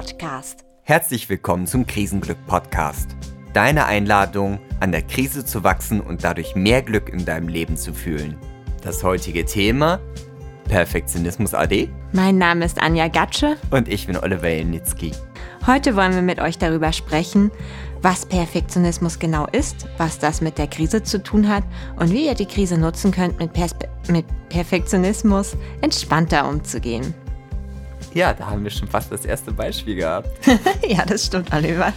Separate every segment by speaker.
Speaker 1: Podcast.
Speaker 2: Herzlich willkommen zum Krisenglück Podcast. Deine Einladung, an der Krise zu wachsen und dadurch mehr Glück in deinem Leben zu fühlen. Das heutige Thema: Perfektionismus AD.
Speaker 1: Mein Name ist Anja Gatsche.
Speaker 2: Und ich bin Oliver Jelnitzki.
Speaker 1: Heute wollen wir mit euch darüber sprechen, was Perfektionismus genau ist, was das mit der Krise zu tun hat und wie ihr die Krise nutzen könnt, mit, Perspe mit Perfektionismus entspannter umzugehen.
Speaker 2: Ja, da haben wir schon fast das erste Beispiel gehabt.
Speaker 1: ja, das stimmt, Oliver.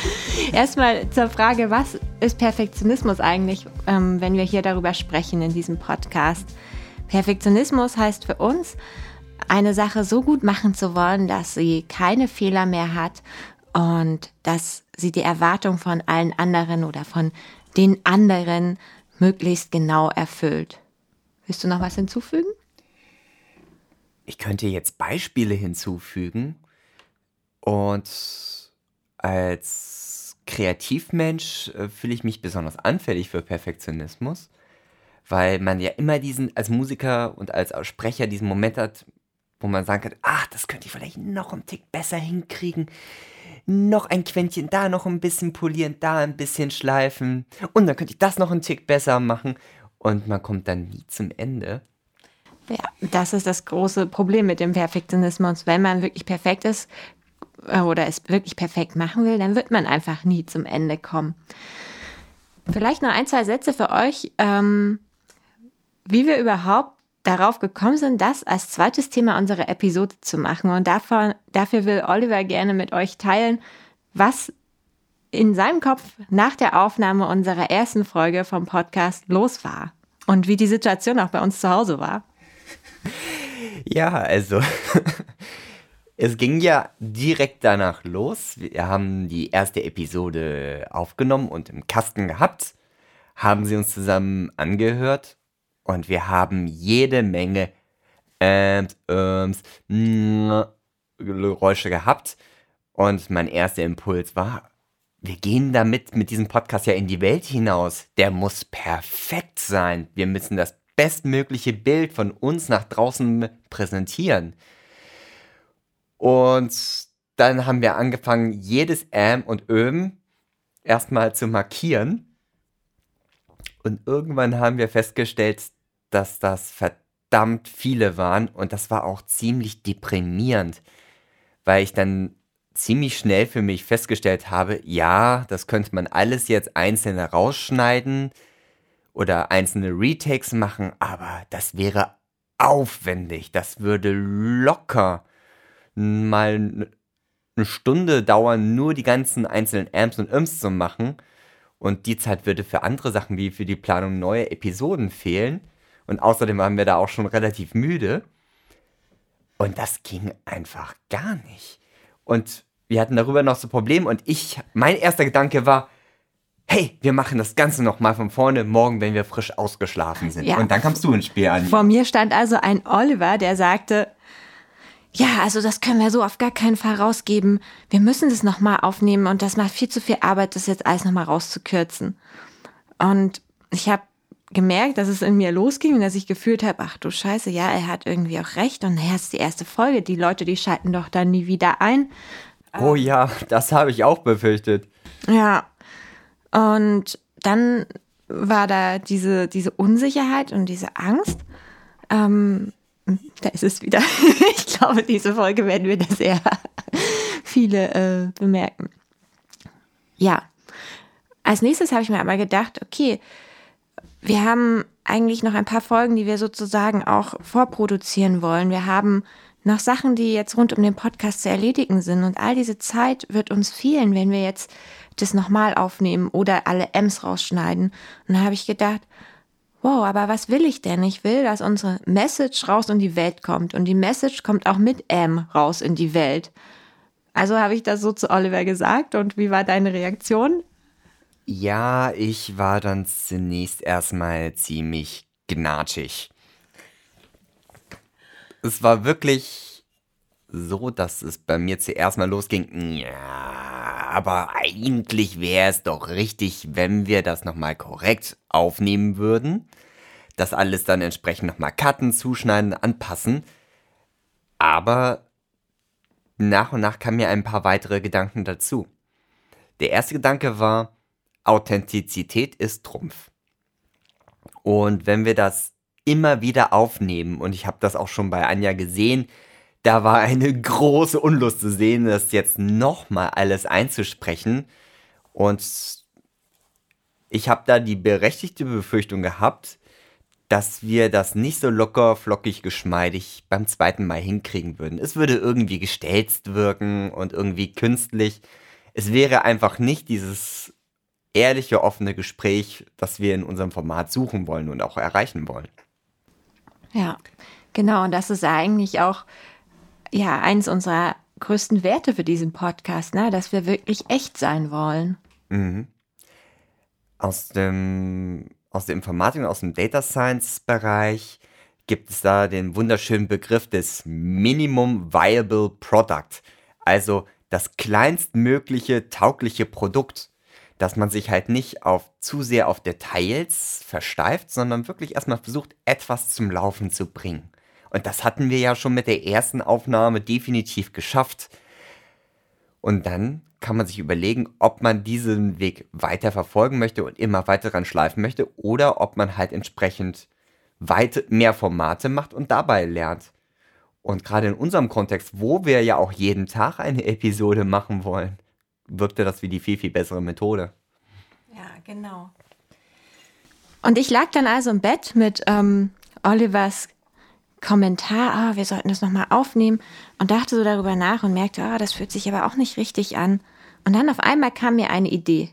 Speaker 1: Erstmal zur Frage, was ist Perfektionismus eigentlich, ähm, wenn wir hier darüber sprechen in diesem Podcast? Perfektionismus heißt für uns, eine Sache so gut machen zu wollen, dass sie keine Fehler mehr hat und dass sie die Erwartung von allen anderen oder von den anderen möglichst genau erfüllt. Willst du noch was hinzufügen?
Speaker 2: Ich könnte jetzt Beispiele hinzufügen und als Kreativmensch äh, fühle ich mich besonders anfällig für Perfektionismus, weil man ja immer diesen, als Musiker und als Sprecher diesen Moment hat, wo man sagen kann, ach, das könnte ich vielleicht noch einen Tick besser hinkriegen. Noch ein Quäntchen da noch ein bisschen polieren, da ein bisschen schleifen. Und dann könnte ich das noch einen Tick besser machen. Und man kommt dann nie zum Ende.
Speaker 1: Ja, das ist das große Problem mit dem Perfektionismus. Wenn man wirklich perfekt ist äh, oder es wirklich perfekt machen will, dann wird man einfach nie zum Ende kommen. Vielleicht noch ein, zwei Sätze für euch, ähm, wie wir überhaupt darauf gekommen sind, das als zweites Thema unserer Episode zu machen. Und davon, dafür will Oliver gerne mit euch teilen, was in seinem Kopf nach der Aufnahme unserer ersten Folge vom Podcast los war und wie die Situation auch bei uns zu Hause war.
Speaker 2: Ja, also es ging ja direkt danach los. Wir haben die erste Episode aufgenommen und im Kasten gehabt, haben sie uns zusammen angehört und wir haben jede Menge Äms, Äms, Geräusche gehabt. Und mein erster Impuls war, wir gehen damit mit diesem Podcast ja in die Welt hinaus. Der muss perfekt sein. Wir müssen das bestmögliche Bild von uns nach draußen präsentieren. Und dann haben wir angefangen, jedes Ähm und Öm erstmal zu markieren. Und irgendwann haben wir festgestellt, dass das verdammt viele waren und das war auch ziemlich deprimierend, weil ich dann ziemlich schnell für mich festgestellt habe, ja, das könnte man alles jetzt einzeln rausschneiden oder einzelne Retakes machen, aber das wäre aufwendig. Das würde locker mal eine Stunde dauern, nur die ganzen einzelnen Amps und Imps zu machen. Und die Zeit würde für andere Sachen wie für die Planung neuer Episoden fehlen. Und außerdem waren wir da auch schon relativ müde. Und das ging einfach gar nicht. Und wir hatten darüber noch so Probleme. Und ich, mein erster Gedanke war, hey, wir machen das Ganze nochmal von vorne, morgen, wenn wir frisch ausgeschlafen sind. Ja. Und dann kamst du ins Spiel an.
Speaker 1: Vor mir stand also ein Oliver, der sagte, ja, also das können wir so auf gar keinen Fall rausgeben. Wir müssen das nochmal aufnehmen und das macht viel zu viel Arbeit, das jetzt alles nochmal rauszukürzen. Und ich habe gemerkt, dass es in mir losging und dass ich gefühlt habe, ach du Scheiße, ja, er hat irgendwie auch recht und naja, es ist die erste Folge, die Leute, die schalten doch dann nie wieder ein.
Speaker 2: Oh ja, das habe ich auch befürchtet.
Speaker 1: Ja, und dann war da diese, diese Unsicherheit und diese Angst. Ähm, da ist es wieder. ich glaube, diese Folge werden wir sehr viele äh, bemerken. Ja. Als nächstes habe ich mir aber gedacht, okay, wir haben eigentlich noch ein paar Folgen, die wir sozusagen auch vorproduzieren wollen. Wir haben noch Sachen, die jetzt rund um den Podcast zu erledigen sind. Und all diese Zeit wird uns fehlen, wenn wir jetzt das nochmal aufnehmen oder alle M's rausschneiden. Und da habe ich gedacht, wow, aber was will ich denn? Ich will, dass unsere Message raus in die Welt kommt. Und die Message kommt auch mit M raus in die Welt. Also habe ich das so zu Oliver gesagt. Und wie war deine Reaktion?
Speaker 2: Ja, ich war dann zunächst erstmal ziemlich gnatschig. Es war wirklich so, dass es bei mir zuerst mal losging. Ja, aber eigentlich wäre es doch richtig, wenn wir das nochmal korrekt aufnehmen würden. Das alles dann entsprechend nochmal cutten, zuschneiden, anpassen. Aber nach und nach kamen mir ein paar weitere Gedanken dazu. Der erste Gedanke war, Authentizität ist Trumpf. Und wenn wir das immer wieder aufnehmen, und ich habe das auch schon bei Anja gesehen, da war eine große Unlust zu sehen, das jetzt nochmal alles einzusprechen. Und ich habe da die berechtigte Befürchtung gehabt, dass wir das nicht so locker, flockig, geschmeidig beim zweiten Mal hinkriegen würden. Es würde irgendwie gestelzt wirken und irgendwie künstlich. Es wäre einfach nicht dieses ehrliche, offene Gespräch, das wir in unserem Format suchen wollen und auch erreichen wollen.
Speaker 1: Ja, genau. Und das ist eigentlich auch ja eins unserer größten Werte für diesen Podcast, ne? dass wir wirklich echt sein wollen.
Speaker 2: Mhm. Aus dem aus der Informatik und aus dem Data Science Bereich gibt es da den wunderschönen Begriff des Minimum Viable Product, also das kleinstmögliche taugliche Produkt, dass man sich halt nicht auf zu sehr auf Details versteift, sondern wirklich erstmal versucht, etwas zum Laufen zu bringen. Und das hatten wir ja schon mit der ersten Aufnahme definitiv geschafft. Und dann kann man sich überlegen, ob man diesen Weg weiter verfolgen möchte und immer weiter dran schleifen möchte oder ob man halt entsprechend weit mehr Formate macht und dabei lernt. Und gerade in unserem Kontext, wo wir ja auch jeden Tag eine Episode machen wollen, wirkte das wie die viel, viel bessere Methode.
Speaker 1: Ja, genau. Und ich lag dann also im Bett mit ähm, Olivers Kommentar, ah, wir sollten das nochmal aufnehmen und dachte so darüber nach und merkte, ah, das fühlt sich aber auch nicht richtig an. Und dann auf einmal kam mir eine Idee.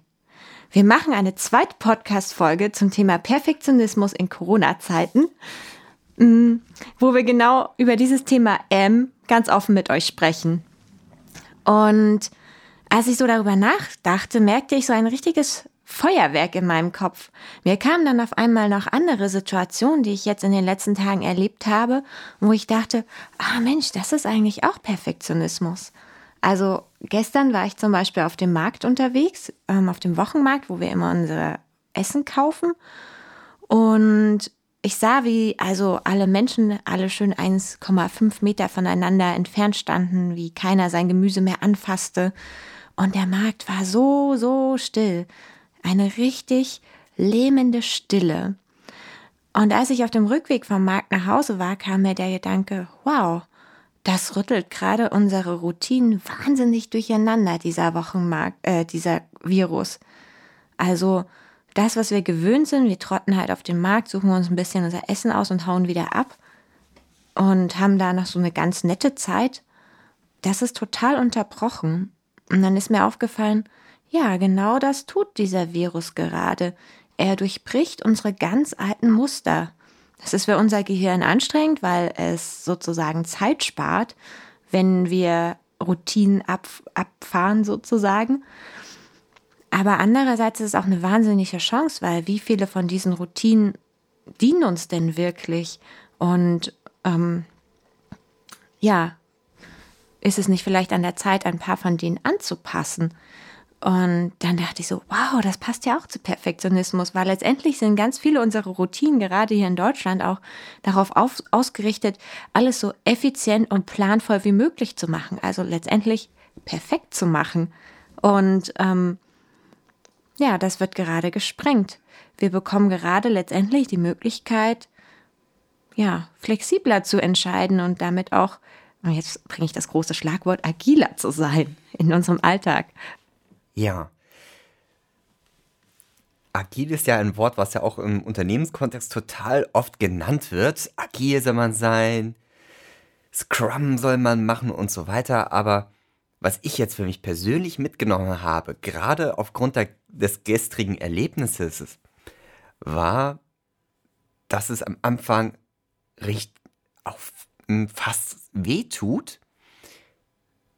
Speaker 1: Wir machen eine zweite Podcast-Folge zum Thema Perfektionismus in Corona-Zeiten, mm, wo wir genau über dieses Thema M ganz offen mit euch sprechen. Und als ich so darüber nachdachte, merkte ich so ein richtiges Feuerwerk in meinem Kopf. Mir kamen dann auf einmal noch andere Situationen, die ich jetzt in den letzten Tagen erlebt habe, wo ich dachte, ah Mensch, das ist eigentlich auch Perfektionismus. Also gestern war ich zum Beispiel auf dem Markt unterwegs, ähm, auf dem Wochenmarkt, wo wir immer unser Essen kaufen. Und ich sah, wie also alle Menschen alle schön 1,5 Meter voneinander entfernt standen, wie keiner sein Gemüse mehr anfasste. Und der Markt war so, so still. Eine richtig lähmende Stille. Und als ich auf dem Rückweg vom Markt nach Hause war, kam mir der Gedanke, wow, das rüttelt gerade unsere Routinen wahnsinnig durcheinander, dieser Wochenmarkt, äh, dieser Virus. Also das, was wir gewöhnt sind, wir trotten halt auf dem Markt, suchen uns ein bisschen unser Essen aus und hauen wieder ab und haben da noch so eine ganz nette Zeit. Das ist total unterbrochen. Und dann ist mir aufgefallen, ja, genau das tut dieser Virus gerade. Er durchbricht unsere ganz alten Muster. Das ist für unser Gehirn anstrengend, weil es sozusagen Zeit spart, wenn wir Routinen ab, abfahren sozusagen. Aber andererseits ist es auch eine wahnsinnige Chance, weil wie viele von diesen Routinen dienen uns denn wirklich? Und ähm, ja, ist es nicht vielleicht an der Zeit, ein paar von denen anzupassen? Und dann dachte ich so, wow, das passt ja auch zu Perfektionismus, weil letztendlich sind ganz viele unserer Routinen, gerade hier in Deutschland, auch darauf auf, ausgerichtet, alles so effizient und planvoll wie möglich zu machen. Also letztendlich perfekt zu machen. Und ähm, ja, das wird gerade gesprengt. Wir bekommen gerade letztendlich die Möglichkeit, ja, flexibler zu entscheiden und damit auch, jetzt bringe ich das große Schlagwort, agiler zu sein in unserem Alltag.
Speaker 2: Ja. Agil ist ja ein Wort, was ja auch im Unternehmenskontext total oft genannt wird. Agil soll man sein, Scrum soll man machen und so weiter. Aber was ich jetzt für mich persönlich mitgenommen habe, gerade aufgrund der, des gestrigen Erlebnisses, war, dass es am Anfang recht auch fast weh tut,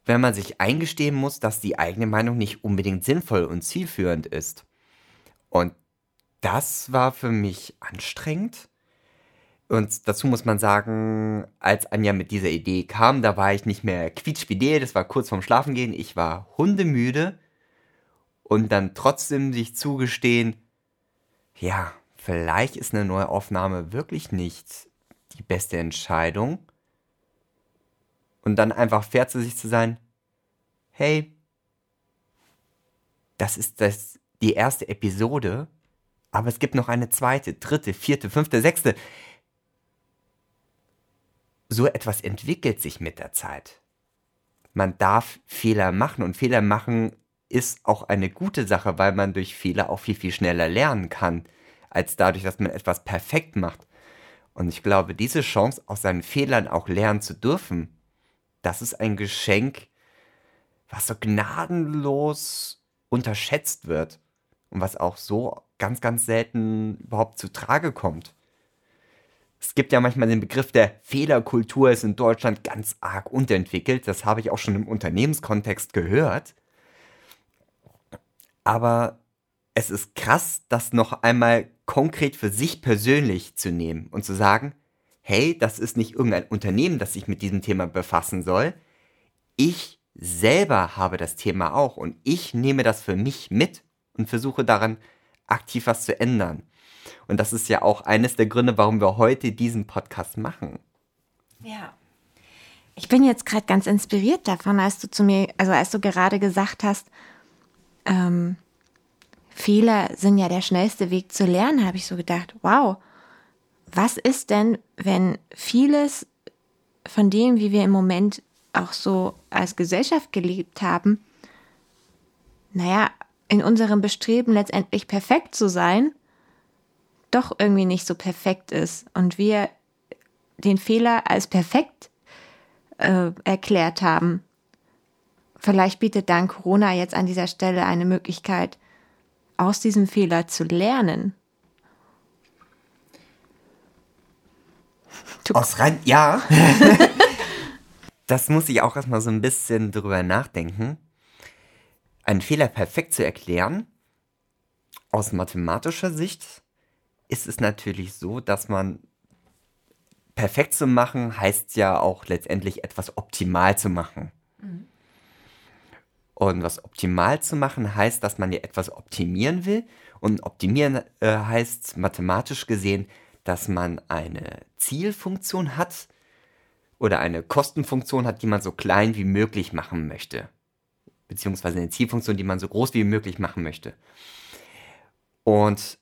Speaker 2: wenn man sich eingestehen muss, dass die eigene Meinung nicht unbedingt sinnvoll und zielführend ist. Und das war für mich anstrengend. Und dazu muss man sagen, als Anja mit dieser Idee kam, da war ich nicht mehr quietschfidel, das war kurz vorm Schlafengehen, ich war hundemüde. Und dann trotzdem sich zugestehen, ja, vielleicht ist eine neue Aufnahme wirklich nicht die beste Entscheidung. Und dann einfach fair zu sich zu sein, hey, das ist das, die erste Episode, aber es gibt noch eine zweite, dritte, vierte, fünfte, sechste. So etwas entwickelt sich mit der Zeit. Man darf Fehler machen und Fehler machen ist auch eine gute Sache, weil man durch Fehler auch viel, viel schneller lernen kann, als dadurch, dass man etwas perfekt macht. Und ich glaube, diese Chance, aus seinen Fehlern auch lernen zu dürfen, das ist ein Geschenk, was so gnadenlos unterschätzt wird und was auch so ganz, ganz selten überhaupt zu Trage kommt. Es gibt ja manchmal den Begriff der Fehlerkultur, ist in Deutschland ganz arg unterentwickelt. Das habe ich auch schon im Unternehmenskontext gehört. Aber es ist krass, das noch einmal konkret für sich persönlich zu nehmen und zu sagen, hey, das ist nicht irgendein Unternehmen, das sich mit diesem Thema befassen soll. Ich selber habe das Thema auch und ich nehme das für mich mit und versuche daran aktiv was zu ändern. Und das ist ja auch eines der Gründe, warum wir heute diesen Podcast machen.
Speaker 1: Ja. Ich bin jetzt gerade ganz inspiriert davon, als du zu mir, also als du gerade gesagt hast, ähm, Fehler sind ja der schnellste Weg zu lernen, habe ich so gedacht, wow, was ist denn, wenn vieles von dem, wie wir im Moment auch so als Gesellschaft gelebt haben, naja, in unserem Bestreben letztendlich perfekt zu sein, doch irgendwie nicht so perfekt ist und wir den Fehler als perfekt äh, erklärt haben. Vielleicht bietet dann Corona jetzt an dieser Stelle eine Möglichkeit, aus diesem Fehler zu lernen.
Speaker 2: Aus rein, ja. das muss ich auch erstmal so ein bisschen drüber nachdenken. Einen Fehler perfekt zu erklären, aus mathematischer Sicht ist es natürlich so, dass man perfekt zu machen heißt ja auch letztendlich etwas optimal zu machen. Mhm. Und was optimal zu machen heißt, dass man ja etwas optimieren will. Und optimieren äh, heißt mathematisch gesehen, dass man eine Zielfunktion hat oder eine Kostenfunktion hat, die man so klein wie möglich machen möchte. Beziehungsweise eine Zielfunktion, die man so groß wie möglich machen möchte. Und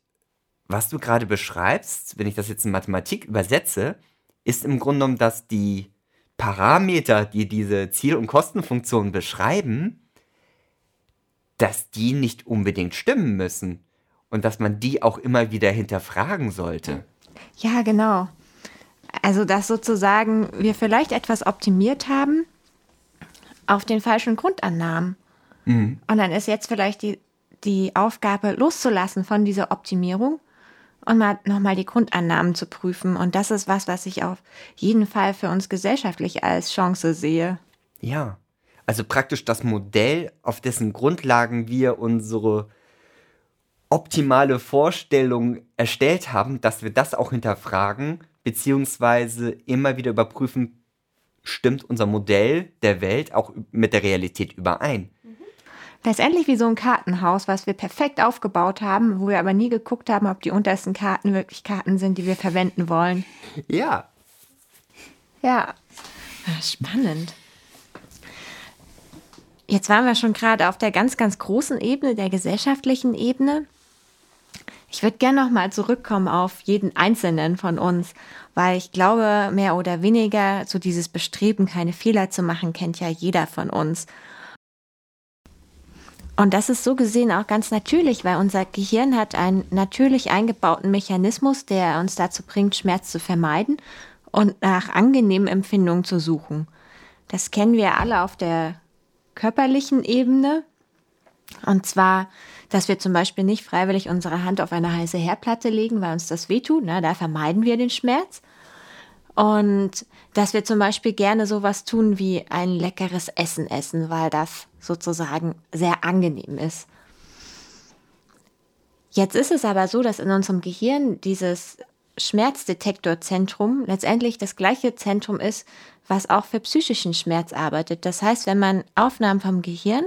Speaker 2: was du gerade beschreibst, wenn ich das jetzt in Mathematik übersetze, ist im Grunde genommen, dass die Parameter, die diese Ziel- und Kostenfunktion beschreiben, dass die nicht unbedingt stimmen müssen und dass man die auch immer wieder hinterfragen sollte.
Speaker 1: Ja, genau. Also, dass sozusagen wir vielleicht etwas optimiert haben auf den falschen Grundannahmen. Mhm. Und dann ist jetzt vielleicht die, die Aufgabe loszulassen von dieser Optimierung und mal nochmal die Grundannahmen zu prüfen. Und das ist was, was ich auf jeden Fall für uns gesellschaftlich als Chance sehe.
Speaker 2: Ja, also praktisch das Modell, auf dessen Grundlagen wir unsere optimale Vorstellung erstellt haben, dass wir das auch hinterfragen, beziehungsweise immer wieder überprüfen, stimmt unser Modell der Welt auch mit der Realität überein. Mhm.
Speaker 1: Letztendlich wie so ein Kartenhaus, was wir perfekt aufgebaut haben, wo wir aber nie geguckt haben, ob die untersten Karten wirklich Karten sind, die wir verwenden wollen.
Speaker 2: Ja.
Speaker 1: Ja. Ah, spannend. Jetzt waren wir schon gerade auf der ganz, ganz großen Ebene, der gesellschaftlichen Ebene. Ich würde gerne nochmal zurückkommen auf jeden Einzelnen von uns, weil ich glaube, mehr oder weniger so dieses Bestreben, keine Fehler zu machen, kennt ja jeder von uns. Und das ist so gesehen auch ganz natürlich, weil unser Gehirn hat einen natürlich eingebauten Mechanismus, der uns dazu bringt, Schmerz zu vermeiden und nach angenehmen Empfindungen zu suchen. Das kennen wir alle auf der körperlichen Ebene. Und zwar, dass wir zum Beispiel nicht freiwillig unsere Hand auf eine heiße Herdplatte legen, weil uns das wehtut. Na, da vermeiden wir den Schmerz. Und dass wir zum Beispiel gerne sowas tun wie ein leckeres Essen essen, weil das sozusagen sehr angenehm ist. Jetzt ist es aber so, dass in unserem Gehirn dieses Schmerzdetektorzentrum letztendlich das gleiche Zentrum ist, was auch für psychischen Schmerz arbeitet. Das heißt, wenn man Aufnahmen vom Gehirn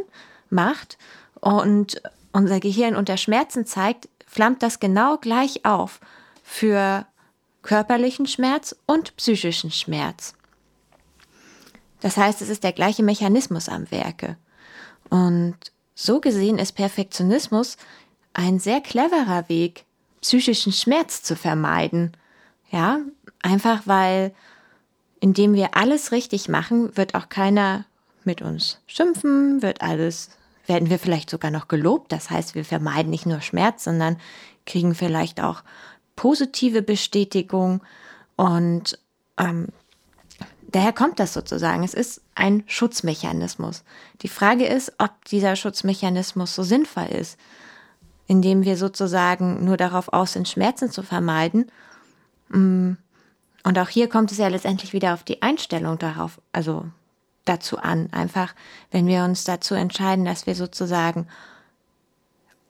Speaker 1: macht und unser Gehirn unter Schmerzen zeigt, flammt das genau gleich auf für körperlichen Schmerz und psychischen Schmerz. Das heißt, es ist der gleiche Mechanismus am Werke. Und so gesehen ist Perfektionismus ein sehr cleverer Weg, psychischen Schmerz zu vermeiden. Ja, einfach weil, indem wir alles richtig machen, wird auch keiner mit uns schimpfen, wird alles, werden wir vielleicht sogar noch gelobt. Das heißt, wir vermeiden nicht nur Schmerz, sondern kriegen vielleicht auch positive Bestätigung und ähm, daher kommt das sozusagen. Es ist ein Schutzmechanismus. Die Frage ist, ob dieser Schutzmechanismus so sinnvoll ist, indem wir sozusagen nur darauf aus sind, Schmerzen zu vermeiden. Mm, und auch hier kommt es ja letztendlich wieder auf die Einstellung darauf, also dazu an. Einfach, wenn wir uns dazu entscheiden, dass wir sozusagen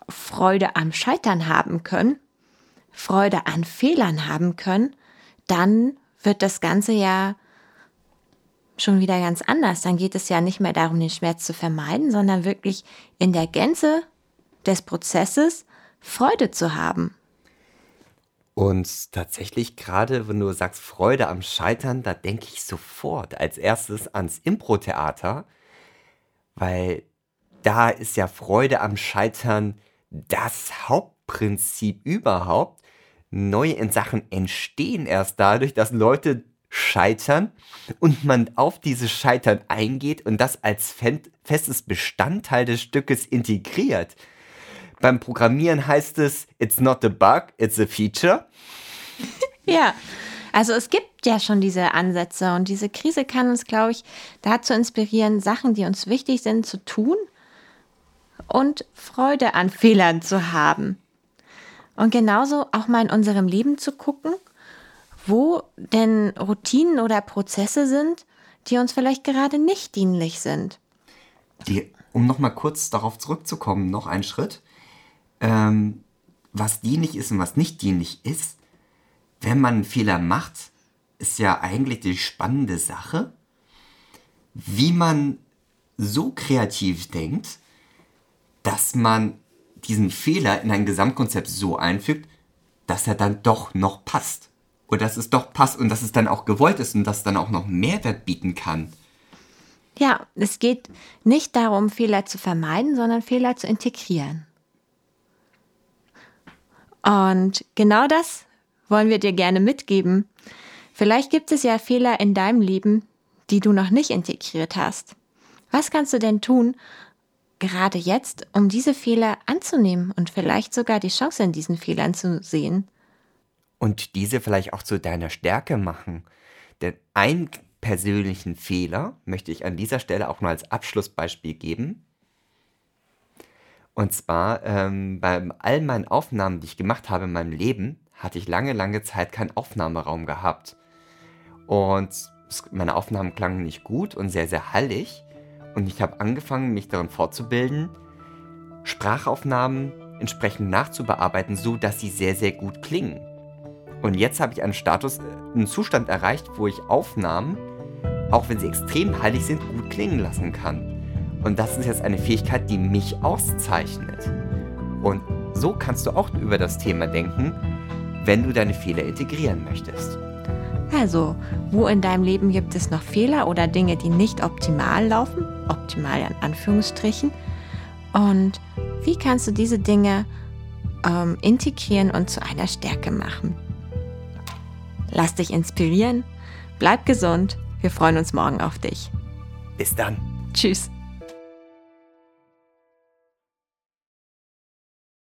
Speaker 1: Freude am Scheitern haben können, Freude an Fehlern haben können, dann wird das Ganze ja schon wieder ganz anders. Dann geht es ja nicht mehr darum, den Schmerz zu vermeiden, sondern wirklich in der Gänze des Prozesses Freude zu haben.
Speaker 2: Und tatsächlich, gerade wenn du sagst Freude am Scheitern, da denke ich sofort als erstes ans Impro-Theater, weil da ist ja Freude am Scheitern das Hauptprinzip überhaupt. Neue Sachen entstehen erst dadurch, dass Leute scheitern und man auf dieses Scheitern eingeht und das als festes Bestandteil des Stückes integriert. Beim Programmieren heißt es, it's not a bug, it's a feature.
Speaker 1: ja, also es gibt ja schon diese Ansätze und diese Krise kann uns, glaube ich, dazu inspirieren, Sachen, die uns wichtig sind, zu tun und Freude an Fehlern zu haben. Und genauso auch mal in unserem Leben zu gucken, wo denn Routinen oder Prozesse sind, die uns vielleicht gerade nicht dienlich sind.
Speaker 2: Die, um nochmal kurz darauf zurückzukommen, noch einen Schritt ähm, was dienlich ist und was nicht dienlich ist, wenn man einen Fehler macht, ist ja eigentlich die spannende Sache, wie man so kreativ denkt, dass man diesen Fehler in ein Gesamtkonzept so einfügt, dass er dann doch noch passt. Und dass es doch passt und dass es dann auch gewollt ist und dass es dann auch noch Mehrwert bieten kann.
Speaker 1: Ja, es geht nicht darum, Fehler zu vermeiden, sondern Fehler zu integrieren. Und genau das wollen wir dir gerne mitgeben. Vielleicht gibt es ja Fehler in deinem Leben, die du noch nicht integriert hast. Was kannst du denn tun, gerade jetzt, um diese Fehler anzunehmen und vielleicht sogar die Chance in diesen Fehlern zu sehen?
Speaker 2: Und diese vielleicht auch zu deiner Stärke machen. Denn einen persönlichen Fehler möchte ich an dieser Stelle auch nur als Abschlussbeispiel geben. Und zwar ähm, bei all meinen Aufnahmen, die ich gemacht habe in meinem Leben, hatte ich lange, lange Zeit keinen Aufnahmeraum gehabt. Und meine Aufnahmen klangen nicht gut und sehr, sehr hallig. Und ich habe angefangen, mich darin fortzubilden, Sprachaufnahmen entsprechend nachzubearbeiten, so dass sie sehr, sehr gut klingen. Und jetzt habe ich einen Status, äh, einen Zustand erreicht, wo ich Aufnahmen, auch wenn sie extrem heilig sind, gut klingen lassen kann. Und das ist jetzt eine Fähigkeit, die mich auszeichnet. Und so kannst du auch über das Thema denken, wenn du deine Fehler integrieren möchtest.
Speaker 1: Also, wo in deinem Leben gibt es noch Fehler oder Dinge, die nicht optimal laufen? Optimal in Anführungsstrichen. Und wie kannst du diese Dinge ähm, integrieren und zu einer Stärke machen? Lass dich inspirieren, bleib gesund, wir freuen uns morgen auf dich.
Speaker 2: Bis dann.
Speaker 1: Tschüss.